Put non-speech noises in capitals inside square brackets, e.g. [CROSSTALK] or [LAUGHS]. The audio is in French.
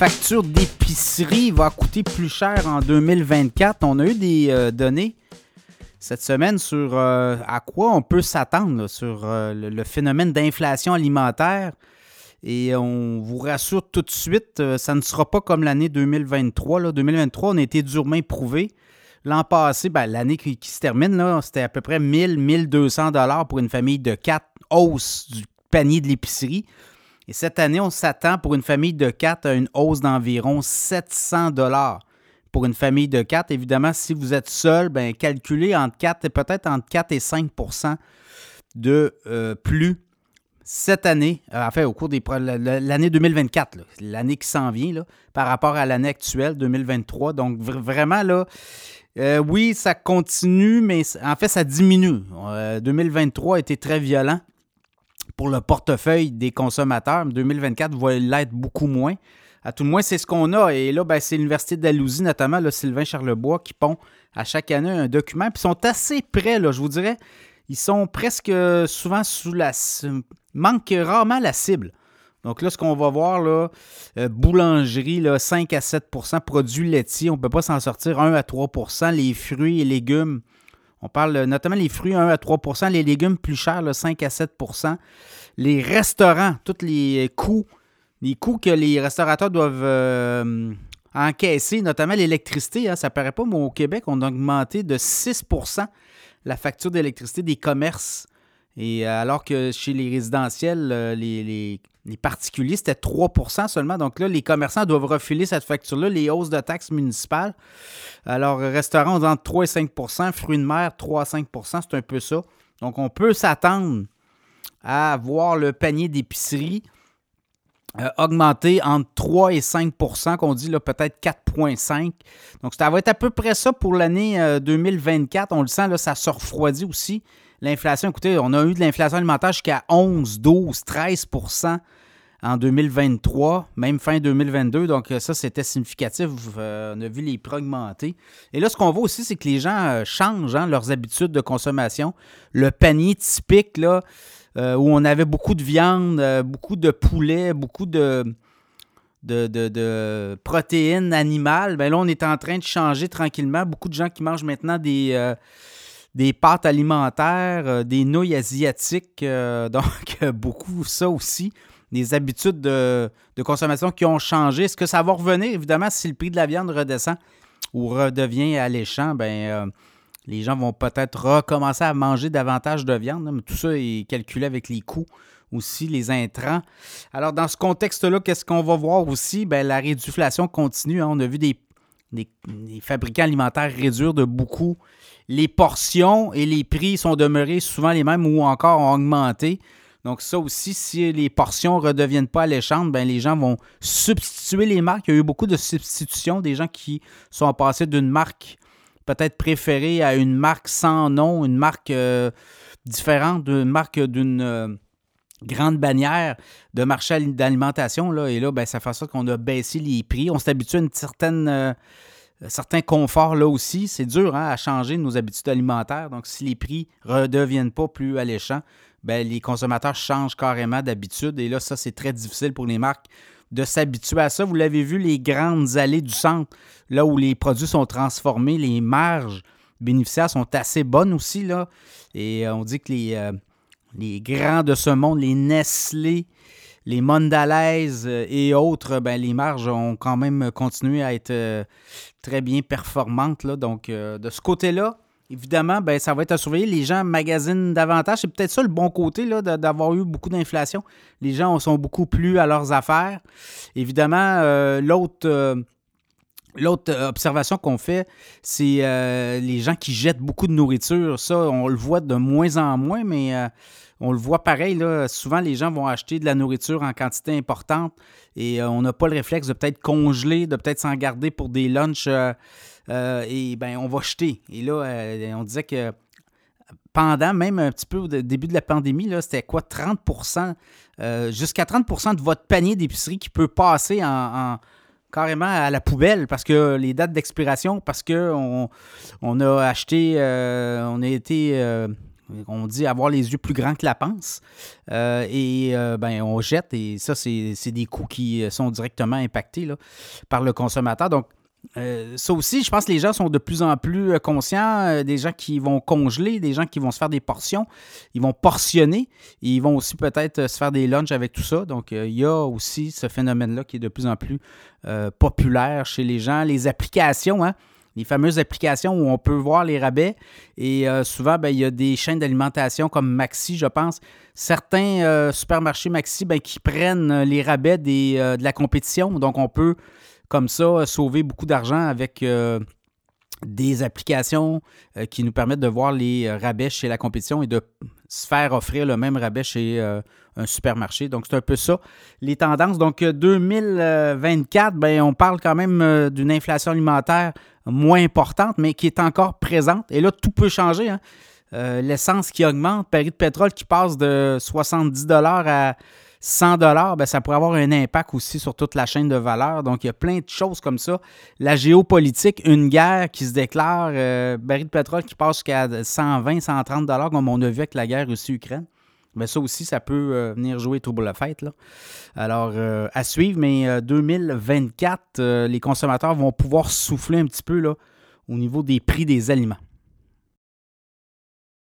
facture d'épicerie va coûter plus cher en 2024. On a eu des euh, données cette semaine sur euh, à quoi on peut s'attendre sur euh, le, phénomène d'inflation alimentaire. Et on vous rassure tout de suite, ça ne sera pas comme l'année 2023. Là. 2023, on a été durement éprouvé. L'an passé, ben, l'année qui, se termine, c'était à peu près 1000-1200 dollars pour une famille de quatre hausse du panier de l'épicerie. Et cette année, on s'attend pour une famille de quatre à une hausse d'environ 700 dollars. Pour une famille de quatre, évidemment, si vous êtes seul, ben, calculez entre 4 et peut-être entre 4 et 5% de euh, plus cette année, euh, enfin au cours des l'année 2024, l'année qui s'en vient, par rapport à l'année actuelle, 2023. Donc vraiment, là, euh, oui, ça continue, mais en fait, ça diminue. 2023 a été très violent pour le portefeuille des consommateurs. 2024 va l'être beaucoup moins. À tout le moins, c'est ce qu'on a. Et là, ben, c'est l'Université d'Alousie, notamment Sylvain Charlebois, qui pond à chaque année un document. Ils sont assez près, je vous dirais. Ils sont presque souvent sous la. manque rarement la cible. Donc là, ce qu'on va voir, euh, boulangerie, là, 5 à 7% produits laitiers, on ne peut pas s'en sortir 1 à 3% les fruits et légumes, on parle notamment les fruits 1 à 3% les légumes plus chers, 5 à 7% Les restaurants, tous les coûts, les coûts que les restaurateurs doivent euh, encaisser, notamment l'électricité. Hein, ça ne paraît pas, mais au Québec, on a augmenté de 6% la facture d'électricité des commerces. Et euh, alors que chez les résidentiels, euh, les, particuliers, c'était 3% seulement. Donc là, les commerçants doivent refiler cette facture-là, les hausses de taxes municipales. Alors, restaurant, entre 3 et 5% fruits de mer, 3 à 5% c'est un peu ça. Donc, on peut s'attendre à voir le panier d'épicerie euh, augmenter entre 3 et 5% qu'on dit là peut-être 4,5% Donc, ça va être à peu près ça pour l'année 2024. On le sent, là, ça se refroidit aussi. L'inflation, écoutez, on a eu de l'inflation alimentaire jusqu'à 11, 12, 13% en 2023, même fin 2022. Donc, euh, ça, c'était significatif. Euh, on a vu les prix augmenter. Et là, ce qu'on voit aussi, c'est que les gens euh, changent hein, leurs habitudes de consommation. Le panier typique, là, où on avait beaucoup de viande, beaucoup de poulet, beaucoup de, de, protéines animales, bien là, on est en train de changer tranquillement. Beaucoup de gens qui mangent maintenant des des pâtes alimentaires, euh, des nouilles asiatiques, euh, [LAUGHS] donc beaucoup ça aussi. Des habitudes de, consommation qui ont changé. Est-ce que ça va revenir? Évidemment, si le prix de la viande redescend ou redevient alléchant, ben, euh, les gens vont peut-être recommencer à manger davantage de viande. mais tout ça est calculé avec les coûts aussi, les intrants. Alors, dans ce contexte-là, qu'est-ce qu'on va voir aussi? Ben, la réduflation continue. Hein. On a vu des, des, fabricants alimentaires réduire de beaucoup les portions et les prix sont demeurés souvent les mêmes ou encore ont augmenté. Donc ça aussi, si les portions ne redeviennent pas alléchantes, ben les gens vont substituer les marques. Il y a eu beaucoup de substitutions, des gens qui sont passés d'une marque peut-être préférée à une marque sans nom, une marque euh, différente, une marque d'une euh, grande bannière de marché d'alimentation. Et là, ben, ça fait ça qu'on a baissé les prix. On s'est habitué à une certaine... Euh, certains conforts là aussi. C'est dur hein, à changer nos habitudes alimentaires. Donc, si les prix ne redeviennent pas plus alléchants, ben, les consommateurs changent carrément d'habitude. Et là, ça, c'est très difficile pour les marques de s'habituer à ça. Vous l'avez vu, les grandes allées du centre, là où les produits sont transformés, les marges bénéficiaires sont assez bonnes aussi. Là. Et euh, on dit que les, euh, les grands de ce monde, les Nestlé, les Mondalaise euh, et autres, ben, les marges ont quand même continué à être euh, très bien performantes. Donc, euh, de ce côté-là, évidemment, ben, ça va être à surveiller. Les gens magasinent davantage. C'est peut-être ça le bon côté d'avoir eu beaucoup d'inflation. Les gens sont beaucoup plus à leurs affaires. Évidemment, l'autre. L'autre observation qu'on fait, c'est les gens qui jettent beaucoup de nourriture. Ça, on le voit de moins en moins, mais on le voit pareil, là, souvent les gens vont acheter de la nourriture en quantité importante et euh, on n'a pas le réflexe de peut-être congeler, de peut-être s'en garder pour des lunchs euh, euh, et ben on va jeter. Et là, on disait que pendant même un petit peu au début de la pandémie, c'était quoi 30% jusqu'à 30% de votre panier d'épicerie qui peut passer en, carrément à la poubelle parce que les dates d'expiration, parce qu'on on a acheté, on a été On dit avoir les yeux plus grands que la panse. et ben, on jette, et ça, c'est des coûts qui sont directement impactés par le consommateur. Donc, euh, ça aussi, je pense que les gens sont de plus en plus euh, conscients, euh, des gens qui vont congeler, des gens qui vont se faire des portions, ils vont portionner, et ils vont aussi peut-être se faire des lunchs avec tout ça. Donc, il y a aussi ce phénomène-là qui est de plus en plus populaire chez les gens. Les applications, hein, les fameuses applications où on peut voir les rabais. Et souvent, ben, il y a des chaînes d'alimentation comme Maxi, je pense. Certains supermarchés Maxi ben, qui prennent les rabais de la compétition. Donc, on peut comme ça sauver beaucoup d'argent avec euh, des applications euh, qui nous permettent de voir les euh, rabais chez la compétition et de se faire offrir le même rabais chez un supermarché. Donc, c'est un peu ça, les tendances. Donc, 2024, ben, on parle quand même d'une inflation alimentaire moins importante, mais qui est encore présente. Et là, tout peut changer. Hein. L'essence qui augmente, le de pétrole qui passe de 70 à 100 dollars, ben, ça pourrait avoir un impact aussi sur toute la chaîne de valeur. Donc, il y a plein de choses comme ça. La géopolitique, une guerre qui se déclare, euh, baril de pétrole qui passe jusqu'à 120, 130 dollars, comme on a vu avec la guerre Russie-Ukraine. Ben, ça aussi, ça peut euh, venir jouer trouble la fête. Là. Alors, euh, à suivre, mais 2024, les consommateurs vont pouvoir souffler un petit peu là, au niveau des prix des aliments.